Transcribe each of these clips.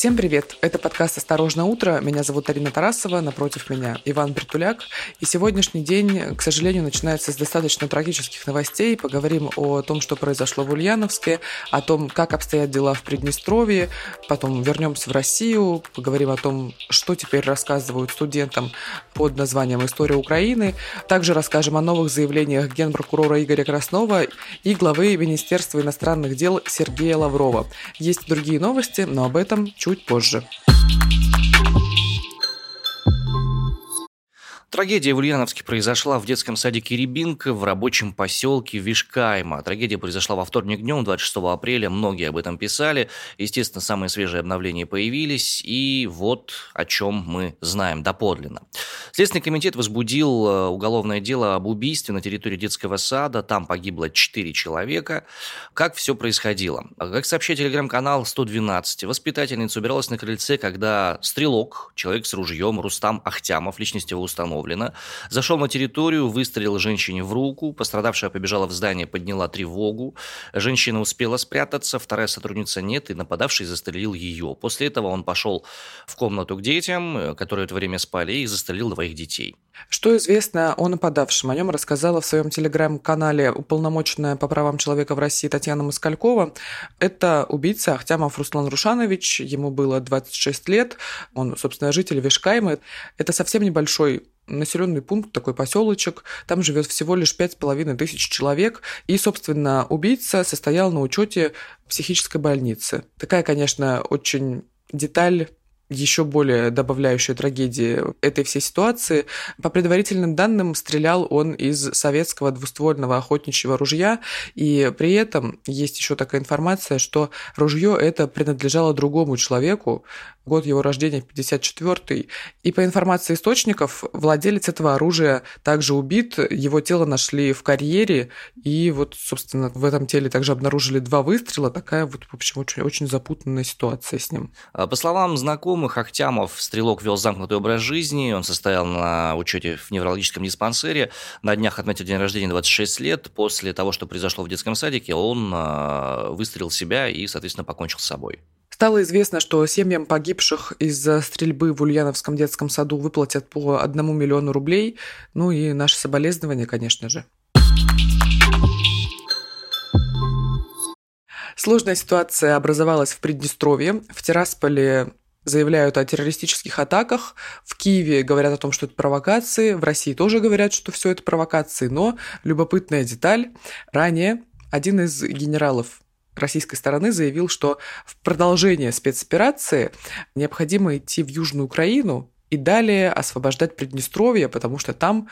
Всем привет! Это подкаст «Осторожно утро». Меня зовут Арина Тарасова, напротив меня Иван Притуляк. И сегодняшний день, к сожалению, начинается с достаточно трагических новостей. Поговорим о том, что произошло в Ульяновске, о том, как обстоят дела в Приднестровье, потом вернемся в Россию, поговорим о том, что теперь рассказывают студентам под названием «История Украины». Также расскажем о новых заявлениях генпрокурора Игоря Краснова и главы Министерства иностранных дел Сергея Лаврова. Есть другие новости, но об этом чуть позже. Трагедия в Ульяновске произошла в детском садике Рябинка в рабочем поселке Вишкайма. Трагедия произошла во вторник днем, 26 апреля. Многие об этом писали. Естественно, самые свежие обновления появились. И вот о чем мы знаем доподлинно. Следственный комитет возбудил э, уголовное дело об убийстве на территории детского сада. Там погибло 4 человека. Как все происходило? Как сообщает телеграм-канал 112, воспитательница убиралась на крыльце, когда стрелок, человек с ружьем, Рустам Ахтямов, личность его установлена, установлено. Зашел на территорию, выстрелил женщине в руку. Пострадавшая побежала в здание, подняла тревогу. Женщина успела спрятаться, вторая сотрудница нет, и нападавший застрелил ее. После этого он пошел в комнату к детям, которые в это время спали, и застрелил двоих детей. Что известно о нападавшем? О нем рассказала в своем телеграм-канале уполномоченная по правам человека в России Татьяна Москалькова. Это убийца Ахтямов Руслан Рушанович. Ему было 26 лет. Он, собственно, житель Вишкайма. Это совсем небольшой населенный пункт, такой поселочек. Там живет всего лишь пять с половиной тысяч человек. И, собственно, убийца состоял на учете психической больницы. Такая, конечно, очень деталь еще более добавляющая трагедии этой всей ситуации. По предварительным данным, стрелял он из советского двуствольного охотничьего ружья, и при этом есть еще такая информация, что ружье это принадлежало другому человеку, год его рождения 54 и по информации источников, владелец этого оружия также убит, его тело нашли в карьере, и вот, собственно, в этом теле также обнаружили два выстрела, такая вот, в общем, очень, очень запутанная ситуация с ним. А, по словам знакомых, Ахтямов стрелок вел замкнутый образ жизни, он состоял на учете в неврологическом диспансере, на днях отметил день рождения 26 лет, после того, что произошло в детском садике, он а, выстрелил себя и, соответственно, покончил с собой. Стало известно, что семьям погибших из-за стрельбы в Ульяновском детском саду выплатят по одному миллиону рублей. Ну и наши соболезнования, конечно же. Сложная ситуация образовалась в Приднестровье. В Тирасполе заявляют о террористических атаках. В Киеве говорят о том, что это провокации. В России тоже говорят, что все это провокации. Но любопытная деталь. Ранее один из генералов российской стороны заявил, что в продолжение спецоперации необходимо идти в Южную Украину и далее освобождать Приднестровье, потому что там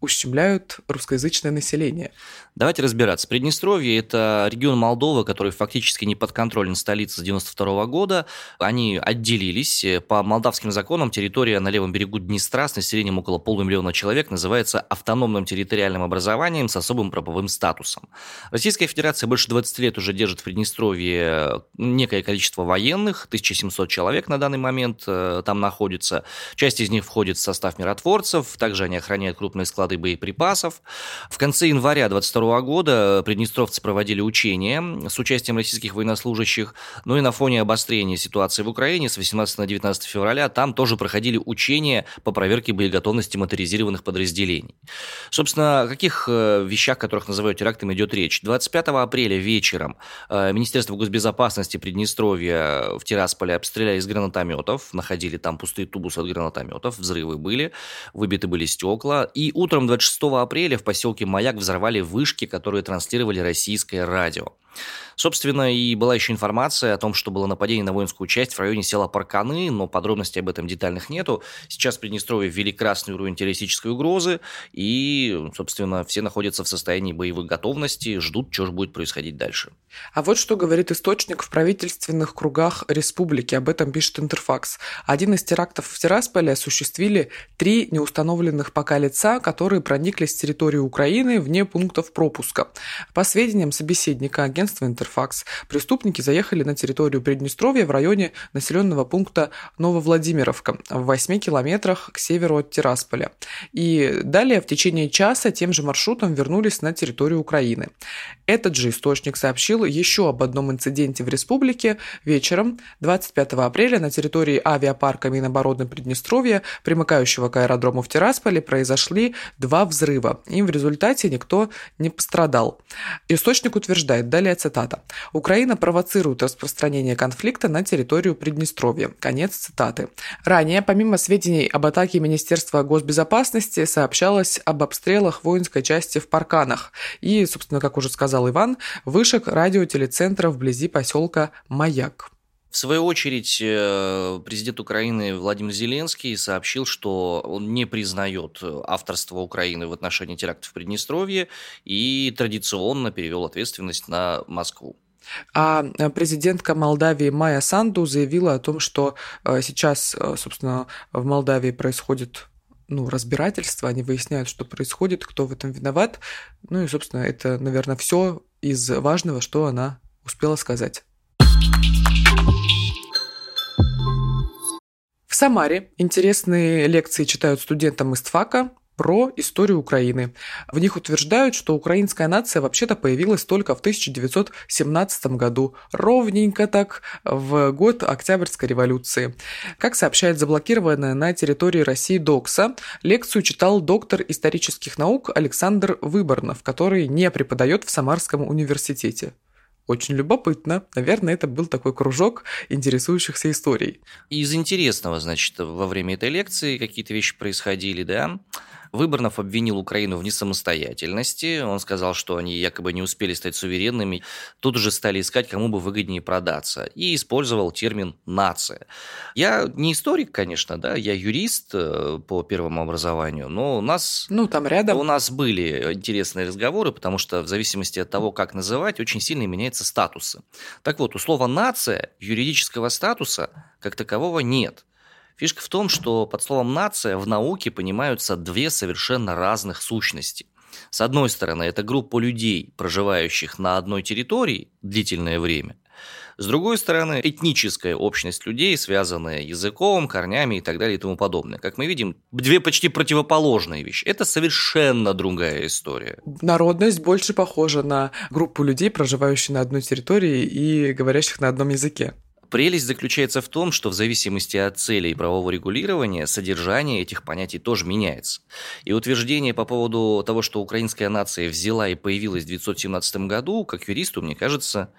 ущемляют русскоязычное население. Давайте разбираться. Приднестровье – это регион Молдовы, который фактически не подконтролен столице с 92 года. Они отделились. По молдавским законам территория на левом берегу Днестра с населением около полумиллиона человек называется автономным территориальным образованием с особым правовым статусом. Российская Федерация больше 20 лет уже держит в Приднестровье некое количество военных, 1700 человек на данный момент э, там находится. Часть из них входит в состав миротворцев, также они охраняют крупные склады склады боеприпасов. В конце января 22 года приднестровцы проводили учения с участием российских военнослужащих. Ну и на фоне обострения ситуации в Украине с 18 на 19 февраля там тоже проходили учения по проверке боеготовности моторизированных подразделений. Собственно, о каких э, вещах, которых называют терактами, идет речь? 25 апреля вечером э, Министерство госбезопасности Приднестровья в Тирасполе обстреляли из гранатометов, находили там пустые тубусы от гранатометов, взрывы были, выбиты были стекла. И утром Утром 26 апреля в поселке Маяк взорвали вышки, которые транслировали российское радио. Собственно, и была еще информация о том, что было нападение на воинскую часть в районе села Парканы, но подробностей об этом детальных нету. Сейчас в Приднестровье ввели красный уровень террористической угрозы, и, собственно, все находятся в состоянии боевой готовности, ждут, что же будет происходить дальше. А вот что говорит источник в правительственных кругах республики. Об этом пишет Интерфакс. Один из терактов в Тирасполе осуществили три неустановленных пока лица, которые проникли с территории Украины вне пунктов пропуска. По сведениям собеседника агентства агентство «Интерфакс». Преступники заехали на территорию Приднестровья в районе населенного пункта Нововладимировка в 8 километрах к северу от Тирасполя. И далее в течение часа тем же маршрутом вернулись на территорию Украины. Этот же источник сообщил еще об одном инциденте в республике. Вечером 25 апреля на территории авиапарка Минобороны Приднестровья, примыкающего к аэродрому в Тирасполе, произошли два взрыва. Им в результате никто не пострадал. Источник утверждает, далее цитата, «Украина провоцирует распространение конфликта на территорию Приднестровья». Конец цитаты. Ранее, помимо сведений об атаке Министерства госбезопасности, сообщалось об обстрелах воинской части в Парканах и, собственно, как уже сказал Иван, вышек радиотелецентра вблизи поселка Маяк. В свою очередь, э, президент Украины Владимир Зеленский сообщил, что он не признает авторство Украины в отношении терактов в Приднестровье и традиционно перевел ответственность на Москву. А э, президентка Молдавии Майя Санду заявила о том, что э, сейчас, собственно, в Молдавии происходит ну, разбирательство, они выясняют, что происходит, кто в этом виноват. Ну и, собственно, это, наверное, все из важного, что она успела сказать. В Самаре интересные лекции читают студентам из ТФАКа про историю Украины. В них утверждают, что украинская нация вообще-то появилась только в 1917 году, ровненько так, в год Октябрьской революции. Как сообщает заблокированная на территории России ДОКСа, лекцию читал доктор исторических наук Александр Выборнов, который не преподает в Самарском университете. Очень любопытно. Наверное, это был такой кружок интересующихся историей. Из интересного, значит, во время этой лекции какие-то вещи происходили, да. Выборнов обвинил Украину в несамостоятельности. Он сказал, что они якобы не успели стать суверенными. Тут уже стали искать, кому бы выгоднее продаться. И использовал термин «нация». Я не историк, конечно, да, я юрист э, по первому образованию, но у нас... Ну, там рядом. У нас были интересные разговоры, потому что в зависимости от того, как называть, очень сильно меняются статусы. Так вот, у слова «нация» юридического статуса как такового нет. Фишка в том, что под словом «нация» в науке понимаются две совершенно разных сущности. С одной стороны, это группа людей, проживающих на одной территории длительное время. С другой стороны, этническая общность людей, связанная языком, корнями и так далее и тому подобное. Как мы видим, две почти противоположные вещи. Это совершенно другая история. Народность больше похожа на группу людей, проживающих на одной территории и говорящих на одном языке. Прелесть заключается в том, что в зависимости от целей правового регулирования содержание этих понятий тоже меняется. И утверждение по поводу того, что украинская нация взяла и появилась в 1917 году, как юристу, мне кажется,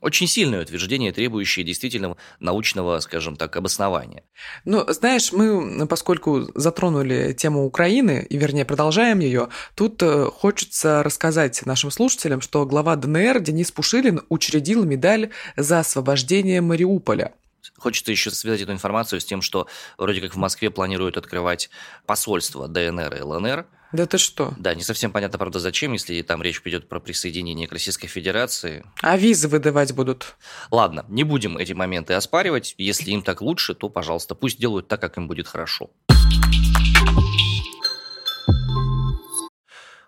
очень сильное утверждение, требующее действительно научного, скажем так, обоснования. Ну, знаешь, мы, поскольку затронули тему Украины, и вернее продолжаем ее, тут э, хочется рассказать нашим слушателям, что глава ДНР Денис Пушилин учредил медаль за освобождение Мариуполя. Хочется еще связать эту информацию с тем, что вроде как в Москве планируют открывать посольство ДНР и ЛНР. Да ты что? Да, не совсем понятно, правда, зачем, если там речь пойдет про присоединение к Российской Федерации. А визы выдавать будут? Ладно, не будем эти моменты оспаривать. Если им так лучше, то, пожалуйста, пусть делают так, как им будет хорошо.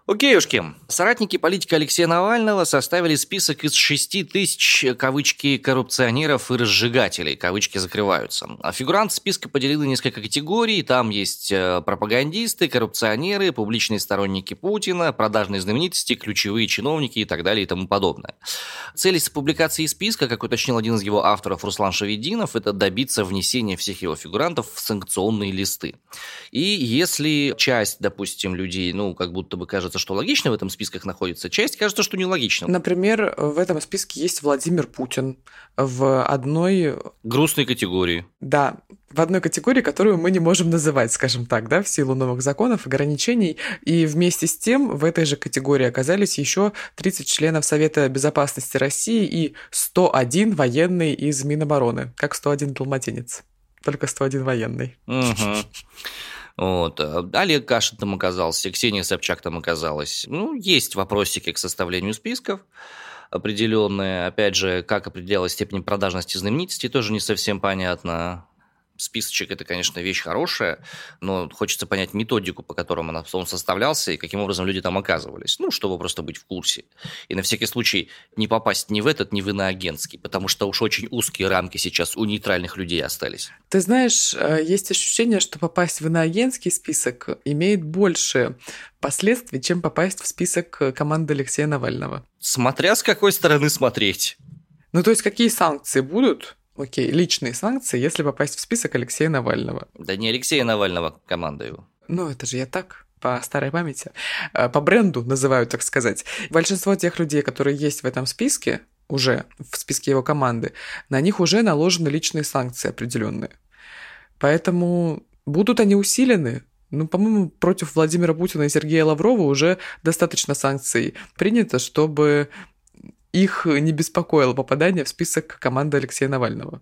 Окейушки. Соратники политика Алексея Навального составили список из 6 тысяч, кавычки, коррупционеров и разжигателей, кавычки закрываются. А фигурант списка поделил на несколько категорий. Там есть э, пропагандисты, коррупционеры, публичные сторонники Путина, продажные знаменитости, ключевые чиновники и так далее и тому подобное. Цель публикации списка, как уточнил один из его авторов Руслан Шавединов, это добиться внесения всех его фигурантов в санкционные листы. И если часть, допустим, людей, ну, как будто бы кажется, кажется, что логично в этом списках находится, часть кажется, что нелогично. Например, в этом списке есть Владимир Путин в одной... Грустной категории. Да, в одной категории, которую мы не можем называть, скажем так, да, в силу новых законов, ограничений. И вместе с тем в этой же категории оказались еще 30 членов Совета Безопасности России и 101 военный из Минобороны, как 101 далматинец. Только 101 военный. Вот. Олег Кашин там оказался, Ксения Собчак там оказалась. Ну, есть вопросики к составлению списков определенные. Опять же, как определялась степень продажности знаменитости, тоже не совсем понятно. Списочек это, конечно, вещь хорошая, но хочется понять методику, по которому он составлялся и каким образом люди там оказывались. Ну, чтобы просто быть в курсе. И на всякий случай не попасть ни в этот, ни в иноагентский, потому что уж очень узкие рамки сейчас у нейтральных людей остались. Ты знаешь, э, есть ощущение, что попасть в иноагентский список имеет больше последствий, чем попасть в список команды Алексея Навального. Смотря с какой стороны смотреть. Ну, то есть какие санкции будут? Окей, личные санкции, если попасть в список Алексея Навального. Да не Алексея Навального, команда его. Ну, это же я так, по старой памяти. Э, по бренду называю, так сказать. Большинство тех людей, которые есть в этом списке, уже в списке его команды, на них уже наложены личные санкции определенные. Поэтому будут они усилены. Ну, по-моему, против Владимира Путина и Сергея Лаврова уже достаточно санкций принято, чтобы их не беспокоило попадание в список команды Алексея Навального.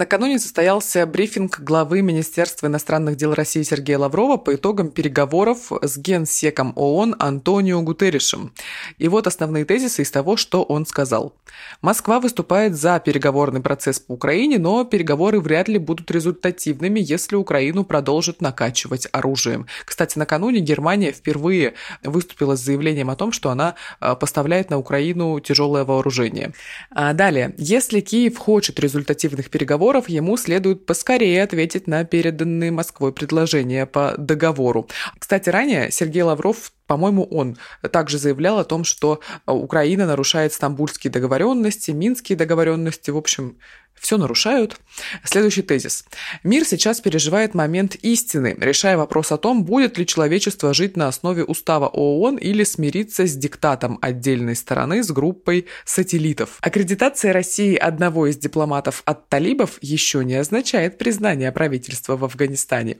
Накануне состоялся брифинг главы Министерства иностранных дел России Сергея Лаврова по итогам переговоров с генсеком ООН Антонио Гутерришем. И вот основные тезисы из того, что он сказал. Москва выступает за переговорный процесс по Украине, но переговоры вряд ли будут результативными, если Украину продолжат накачивать оружием. Кстати, накануне Германия впервые выступила с заявлением о том, что она а, поставляет на Украину тяжелое вооружение. А далее, если Киев хочет результативных переговоров, переговоров ему следует поскорее ответить на переданные Москвой предложения по договору. Кстати, ранее Сергей Лавров по-моему, он также заявлял о том, что Украина нарушает стамбульские договоренности, минские договоренности, в общем, все нарушают. Следующий тезис. Мир сейчас переживает момент истины, решая вопрос о том, будет ли человечество жить на основе устава ООН или смириться с диктатом отдельной стороны с группой сателлитов. Аккредитация России одного из дипломатов от талибов еще не означает признание правительства в Афганистане.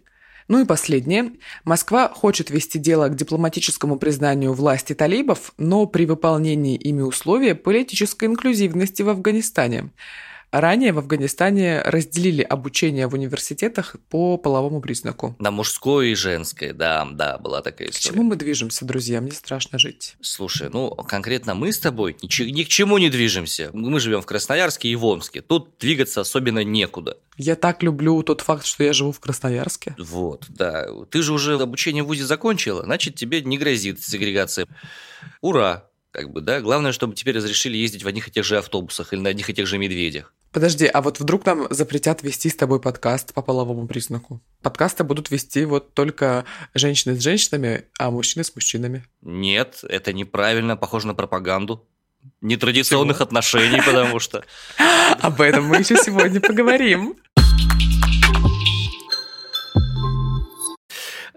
Ну и последнее. Москва хочет вести дело к дипломатическому признанию власти талибов, но при выполнении ими условия политической инклюзивности в Афганистане. Ранее в Афганистане разделили обучение в университетах по половому признаку. На мужское и женское, да, да, была такая история. К чему мы движемся, друзья? Мне страшно жить. Слушай, ну, конкретно мы с тобой ни, ни к чему не движемся. Мы живем в Красноярске и в Омске. Тут двигаться особенно некуда. Я так люблю тот факт, что я живу в Красноярске. Вот, да. Ты же уже обучение в ВУЗе закончила, значит, тебе не грозит сегрегация. Ура! Как бы, да, главное, чтобы теперь разрешили ездить в одних и тех же автобусах или на одних и тех же медведях. Подожди, а вот вдруг нам запретят вести с тобой подкаст по половому признаку? Подкасты будут вести вот только женщины с женщинами, а мужчины с мужчинами. Нет, это неправильно, похоже на пропаганду. Нетрадиционных Чего? отношений, потому что... Об этом мы еще сегодня поговорим.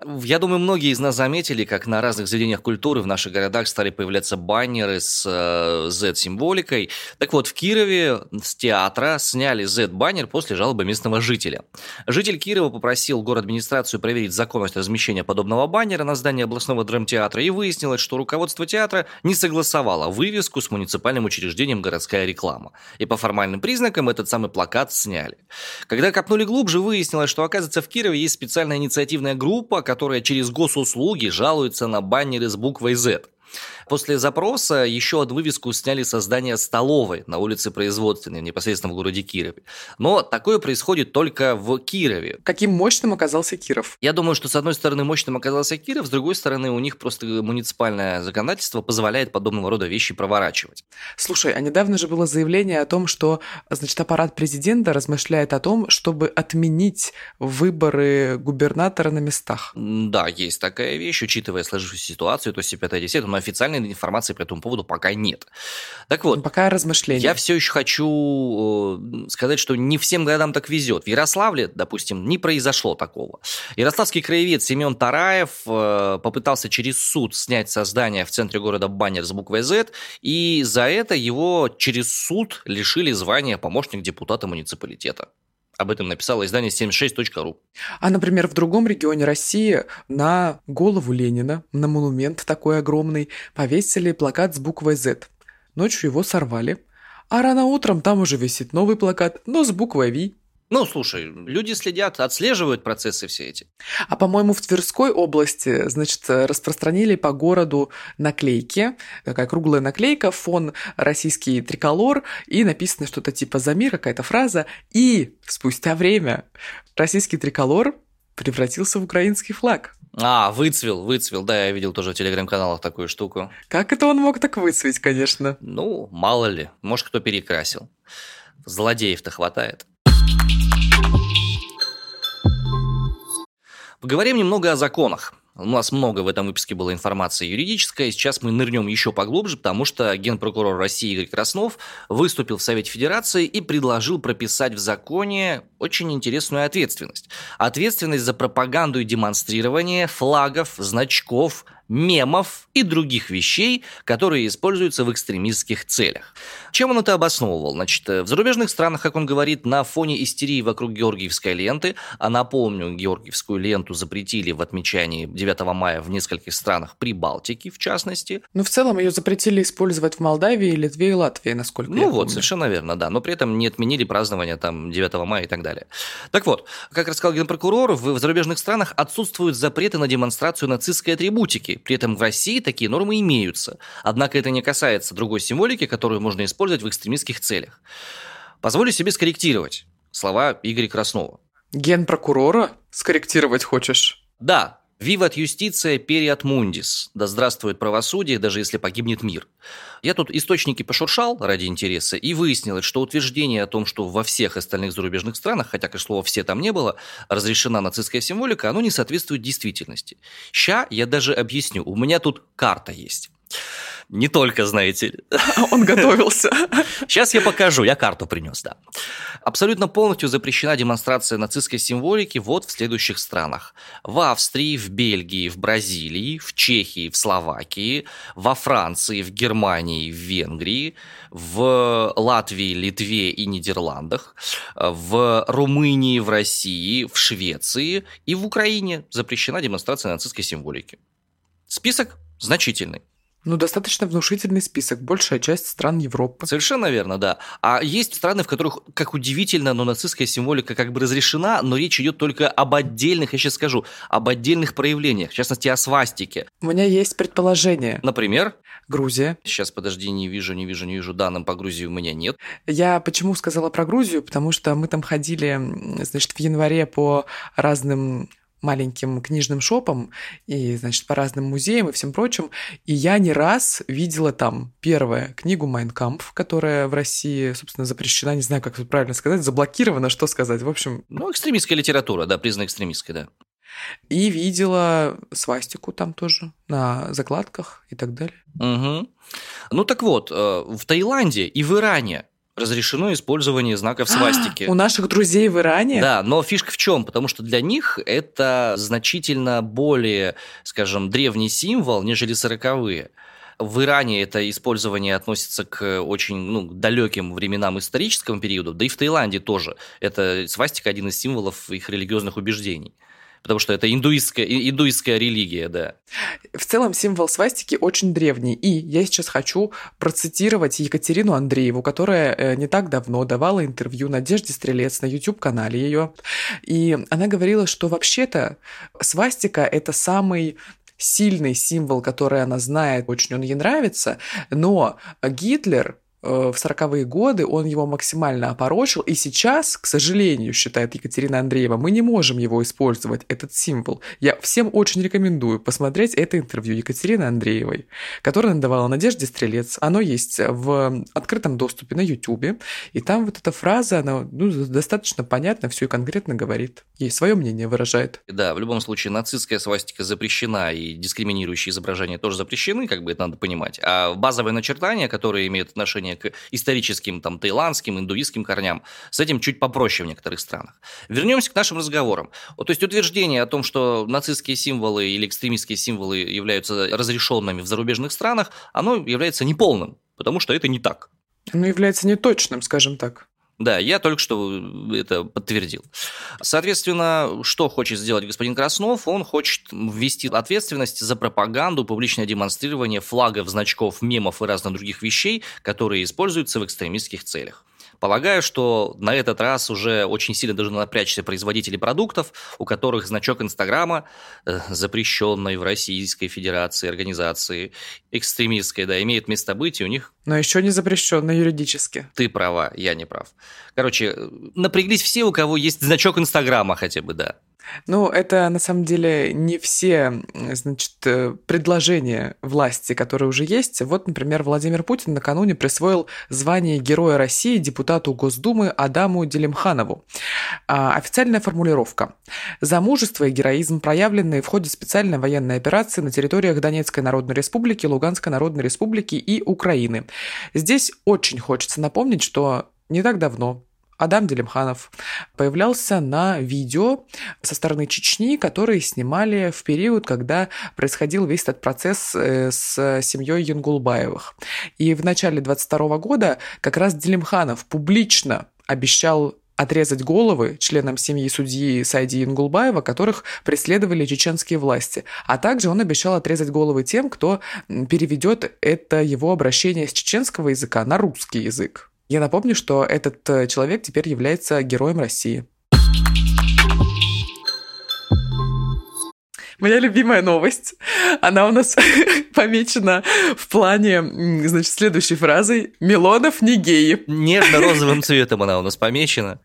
Я думаю, многие из нас заметили, как на разных заведениях культуры в наших городах стали появляться баннеры с э, Z-символикой. Так вот, в Кирове с театра сняли Z-баннер после жалобы местного жителя. Житель Кирова попросил город администрацию проверить законность размещения подобного баннера на здании областного драмтеатра и выяснилось, что руководство театра не согласовало вывеску с муниципальным учреждением «Городская реклама». И по формальным признакам этот самый плакат сняли. Когда копнули глубже, выяснилось, что, оказывается, в Кирове есть специальная инициативная группа, которая через госуслуги жалуется на баннеры с буквой Z. После запроса еще одну вывеску сняли со здания столовой на улице Производственной, непосредственно в городе Кирове. Но такое происходит только в Кирове. Каким мощным оказался Киров? Я думаю, что с одной стороны мощным оказался Киров, с другой стороны у них просто муниципальное законодательство позволяет подобного рода вещи проворачивать. Слушай, а недавно же было заявление о том, что, значит, аппарат президента размышляет о том, чтобы отменить выборы губернатора на местах. Да, есть такая вещь, учитывая сложившуюся ситуацию, то есть 5-10, но официальной информации по этому поводу пока нет. Так вот, пока размышления. Я все еще хочу э, сказать, что не всем городам так везет. В Ярославле, допустим, не произошло такого. Ярославский краевед Семен Тараев э, попытался через суд снять со здания в центре города баннер с буквой Z, и за это его через суд лишили звания помощник депутата муниципалитета. Об этом написало издание 76.ru. А, например, в другом регионе России на голову Ленина, на монумент такой огромный, повесили плакат с буквой Z. Ночью его сорвали, а рано утром там уже висит новый плакат, но с буквой V. Ну, слушай, люди следят, отслеживают процессы все эти. А, по-моему, в Тверской области, значит, распространили по городу наклейки, такая круглая наклейка, фон российский триколор, и написано что-то типа «За мир», какая-то фраза, и спустя время российский триколор превратился в украинский флаг. А, выцвел, выцвел, да, я видел тоже в телеграм-каналах такую штуку. Как это он мог так выцветь, конечно? Ну, мало ли, может, кто перекрасил. Злодеев-то хватает. Поговорим немного о законах. У нас много в этом выпуске было информации юридической. Сейчас мы нырнем еще поглубже, потому что генпрокурор России Игорь Краснов выступил в Совете Федерации и предложил прописать в законе очень интересную ответственность. Ответственность за пропаганду и демонстрирование флагов, значков, мемов и других вещей, которые используются в экстремистских целях. Чем он это обосновывал? Значит, в зарубежных странах, как он говорит, на фоне истерии вокруг Георгиевской ленты, а напомню, Георгиевскую ленту запретили в отмечании 9 мая в нескольких странах Прибалтики, в частности. Ну, в целом ее запретили использовать в Молдавии, Литве и Латвии, насколько ну, я вот, помню. совершенно верно, да. Но при этом не отменили празднование там 9 мая и так далее. Так вот, как рассказал генпрокурор, в зарубежных странах отсутствуют запреты на демонстрацию нацистской атрибутики, при этом в России такие нормы имеются. Однако это не касается другой символики, которую можно использовать в экстремистских целях. Позволю себе скорректировать слова Игоря Краснова. Генпрокурора скорректировать хочешь? Да, «Виват юстиция периат мундис» – «Да здравствует правосудие, даже если погибнет мир». Я тут источники пошуршал ради интереса и выяснилось, что утверждение о том, что во всех остальных зарубежных странах, хотя, конечно, слова «все» там не было, разрешена нацистская символика, оно не соответствует действительности. Ща я даже объясню. У меня тут карта есть. Не только, знаете ли. Он готовился. Сейчас я покажу, я карту принес, да. Абсолютно полностью запрещена демонстрация нацистской символики вот в следующих странах. В Австрии, в Бельгии, в Бразилии, в Чехии, в Словакии, во Франции, в Германии, в Венгрии, в Латвии, Литве и Нидерландах, в Румынии, в России, в Швеции и в Украине запрещена демонстрация нацистской символики. Список значительный. Ну, достаточно внушительный список, большая часть стран Европы. Совершенно верно, да. А есть страны, в которых, как удивительно, но нацистская символика как бы разрешена, но речь идет только об отдельных, я сейчас скажу, об отдельных проявлениях, в частности, о свастике. У меня есть предположение. Например? Грузия. Сейчас, подожди, не вижу, не вижу, не вижу данным по Грузии у меня нет. Я почему сказала про Грузию? Потому что мы там ходили, значит, в январе по разным маленьким книжным шопом и, значит, по разным музеям и всем прочим. И я не раз видела там, первое, книгу «Майнкамп», которая в России, собственно, запрещена, не знаю, как это правильно сказать, заблокирована, что сказать, в общем... Ну, экстремистская литература, да, признана экстремистской, да. И видела свастику там тоже на закладках и так далее. Угу. Ну так вот, э, в Таиланде и в Иране разрешено использование знаков свастики. У наших друзей в Иране? Да, но фишка в чем? Потому что для них это значительно более, скажем, древний символ, нежели сороковые. В Иране это использование относится к очень ну, далеким временам исторического периода, да и в Таиланде тоже. Это свастика один из символов их религиозных убеждений потому что это индуистская, индуистская религия, да. В целом символ свастики очень древний, и я сейчас хочу процитировать Екатерину Андрееву, которая э, не так давно давала интервью Надежде Стрелец на YouTube-канале ее, и она говорила, что вообще-то свастика — это самый сильный символ, который она знает, очень он ей нравится, но Гитлер в 40-е годы он его максимально опорочил, и сейчас, к сожалению, считает Екатерина Андреева, мы не можем его использовать, этот символ. Я всем очень рекомендую посмотреть это интервью Екатерины Андреевой, которое она давала Надежде Стрелец. Оно есть в открытом доступе на YouTube, и там вот эта фраза, она ну, достаточно понятно все и конкретно говорит, и свое мнение выражает. Да, в любом случае нацистская свастика запрещена, и дискриминирующие изображения тоже запрещены, как бы это надо понимать, а базовые начертания, которые имеют отношение отношение к историческим там таиландским, индуистским корням. С этим чуть попроще в некоторых странах. Вернемся к нашим разговорам. Вот, то есть утверждение о том, что нацистские символы или экстремистские символы являются разрешенными в зарубежных странах, оно является неполным, потому что это не так. Оно является неточным, скажем так. Да, я только что это подтвердил. Соответственно, что хочет сделать господин Краснов? Он хочет ввести ответственность за пропаганду, публичное демонстрирование флагов, значков, мемов и разных других вещей, которые используются в экстремистских целях. Полагаю, что на этот раз уже очень сильно должны напрячься производители продуктов, у которых значок Инстаграма, э, запрещенной в Российской Федерации организации, экстремистской, да, имеет место быть, и у них... Но еще не запрещенной юридически. Ты права, я не прав. Короче, напряглись все, у кого есть значок Инстаграма хотя бы, да. Ну, это на самом деле не все, значит, э, предложения власти, которые уже есть. Вот, например, Владимир Путин накануне присвоил звание Героя России депутату Госдумы Адаму Делимханову. А, официальная формулировка. За мужество и героизм, проявленные в ходе специальной военной операции на территориях Донецкой Народной Республики, Луганской Народной Республики и Украины. Здесь очень хочется напомнить, что не так давно, Адам Делимханов появлялся на видео со стороны Чечни, которые снимали в период, когда происходил весь этот процесс э, с семьей Янгулбаевых. И в начале 22 года как раз Делимханов публично обещал отрезать головы членам семьи судьи Сайди Ингулбаева, которых преследовали чеченские власти. А также он обещал отрезать головы тем, кто переведет это его обращение с чеченского языка на русский язык. Я напомню, что этот э, человек теперь является героем России. Моя любимая новость, она у нас помечена в плане, значит, следующей фразой «Милонов не геи». Нежно-розовым цветом она у нас помечена.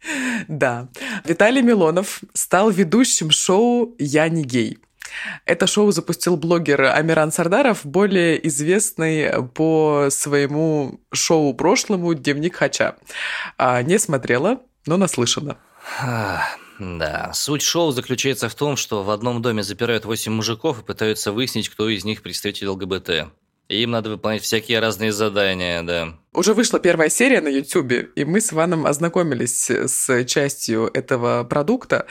Да. Виталий Милонов стал ведущим шоу «Я не гей». Это шоу запустил блогер Амиран Сардаров, более известный по своему шоу прошлому «Дневник Хача». А, не смотрела, но наслышана. Да, суть шоу заключается в том, что в одном доме запирают 8 мужиков и пытаются выяснить, кто из них представитель ЛГБТ. И им надо выполнять всякие разные задания, да. Уже вышла первая серия на YouTube, и мы с Иваном ознакомились с частью этого продукта.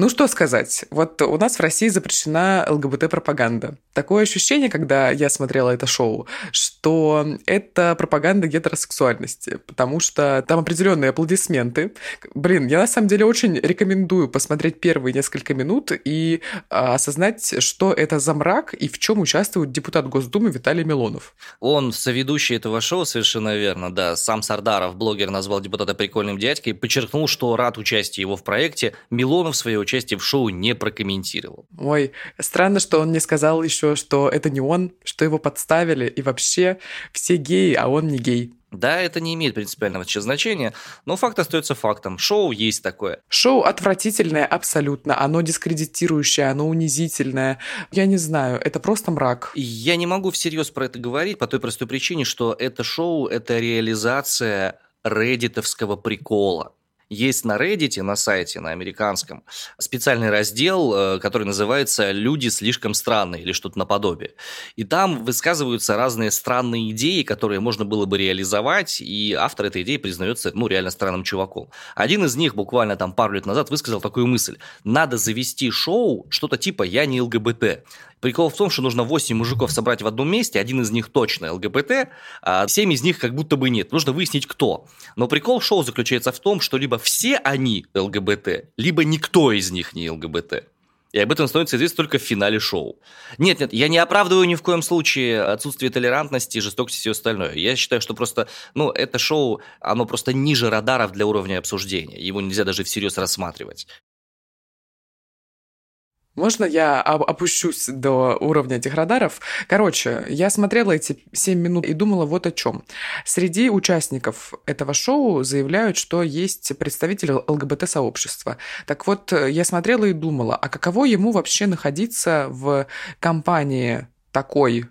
Ну что сказать, вот у нас в России запрещена ЛГБТ-пропаганда. Такое ощущение, когда я смотрела это шоу, что это пропаганда гетеросексуальности, потому что там определенные аплодисменты. Блин, я на самом деле очень рекомендую посмотреть первые несколько минут и а, осознать, что это за мрак и в чем участвует депутат Госдумы Виталий Милонов. Он соведущий этого шоу, совершенно верно, да. Сам Сардаров, блогер, назвал депутата прикольным дядькой, подчеркнул, что рад участию его в проекте. Милонов свое участие в шоу не прокомментировал. Ой, странно, что он не сказал еще, что это не он, что его подставили, и вообще все геи, а он не гей. Да, это не имеет принципиального значения, но факт остается фактом. Шоу есть такое. Шоу отвратительное абсолютно. Оно дискредитирующее, оно унизительное. Я не знаю, это просто мрак. Я не могу всерьез про это говорить по той простой причине, что это шоу – это реализация реддитовского прикола. Есть на Reddit, на сайте, на американском, специальный раздел, э, который называется «Люди слишком странные» или что-то наподобие. И там высказываются разные странные идеи, которые можно было бы реализовать, и автор этой идеи признается, ну, реально странным чуваком. Один из них буквально там пару лет назад высказал такую мысль. Надо завести шоу, что-то типа «Я не ЛГБТ». Прикол в том, что нужно 8 мужиков собрать в одном месте, один из них точно ЛГБТ, а 7 из них как будто бы нет. Нужно выяснить, кто. Но прикол шоу заключается в том, что либо все они ЛГБТ, либо никто из них не ЛГБТ. И об этом становится известно только в финале шоу. Нет, нет, я не оправдываю ни в коем случае отсутствие толерантности, жестокости и все остальное. Я считаю, что просто, ну, это шоу, оно просто ниже радаров для уровня обсуждения. Его нельзя даже всерьез рассматривать. Можно я опущусь до уровня этих радаров? Короче, я смотрела эти 7 минут и думала вот о чем. Среди участников этого шоу заявляют, что есть представители ЛГБТ-сообщества. Так вот, я смотрела и думала, а каково ему вообще находиться в компании такой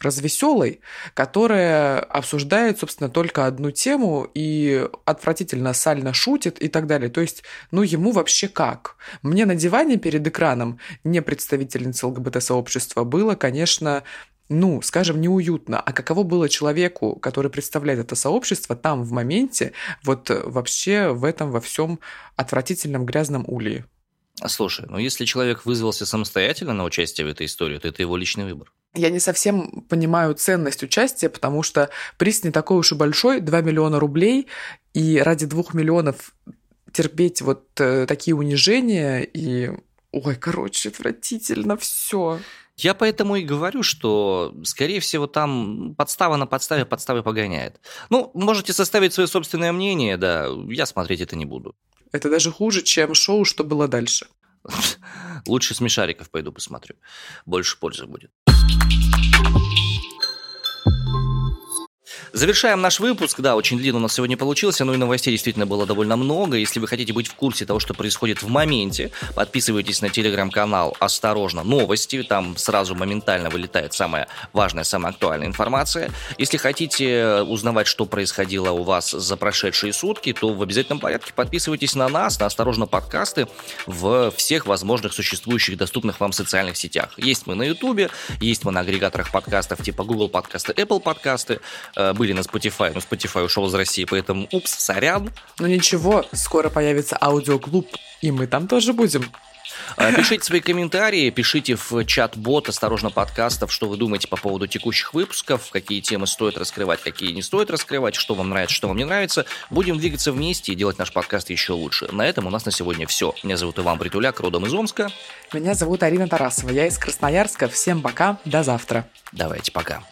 развеселой, которая обсуждает, собственно, только одну тему и отвратительно сально шутит и так далее. То есть, ну, ему вообще как? Мне на диване перед экраном, не представительница ЛГБТ-сообщества, было, конечно, ну, скажем, неуютно. А каково было человеку, который представляет это сообщество, там в моменте, вот вообще в этом во всем отвратительном грязном улье? Слушай, ну если человек вызвался самостоятельно на участие в этой истории, то это его личный выбор я не совсем понимаю ценность участия, потому что приз не такой уж и большой, 2 миллиона рублей, и ради 2 миллионов терпеть вот э, такие унижения и... Ой, короче, отвратительно все. Я поэтому и говорю, что, скорее всего, там подстава на подставе подставы погоняет. Ну, можете составить свое собственное мнение, да, я смотреть это не буду. Это даже хуже, чем шоу «Что было дальше». Лучше смешариков пойду посмотрю. Больше пользы будет. Thank you. Завершаем наш выпуск. Да, очень длинно у нас сегодня получился, но и новостей действительно было довольно много. Если вы хотите быть в курсе того, что происходит в моменте, подписывайтесь на телеграм-канал «Осторожно, новости». Там сразу моментально вылетает самая важная, самая актуальная информация. Если хотите узнавать, что происходило у вас за прошедшие сутки, то в обязательном порядке подписывайтесь на нас, на «Осторожно, подкасты» в всех возможных существующих доступных вам социальных сетях. Есть мы на Ютубе, есть мы на агрегаторах подкастов типа Google подкасты, Apple подкасты, э, были на Spotify, но Spotify ушел из России, поэтому упс, сорян. Ну ничего, скоро появится аудиоклуб, и мы там тоже будем. А, пишите свои комментарии, пишите в чат-бот «Осторожно, подкастов», что вы думаете по поводу текущих выпусков, какие темы стоит раскрывать, какие не стоит раскрывать, что вам нравится, что вам не нравится. Будем двигаться вместе и делать наш подкаст еще лучше. На этом у нас на сегодня все. Меня зовут Иван Притуляк, родом из Омска. Меня зовут Арина Тарасова, я из Красноярска. Всем пока, до завтра. Давайте, пока.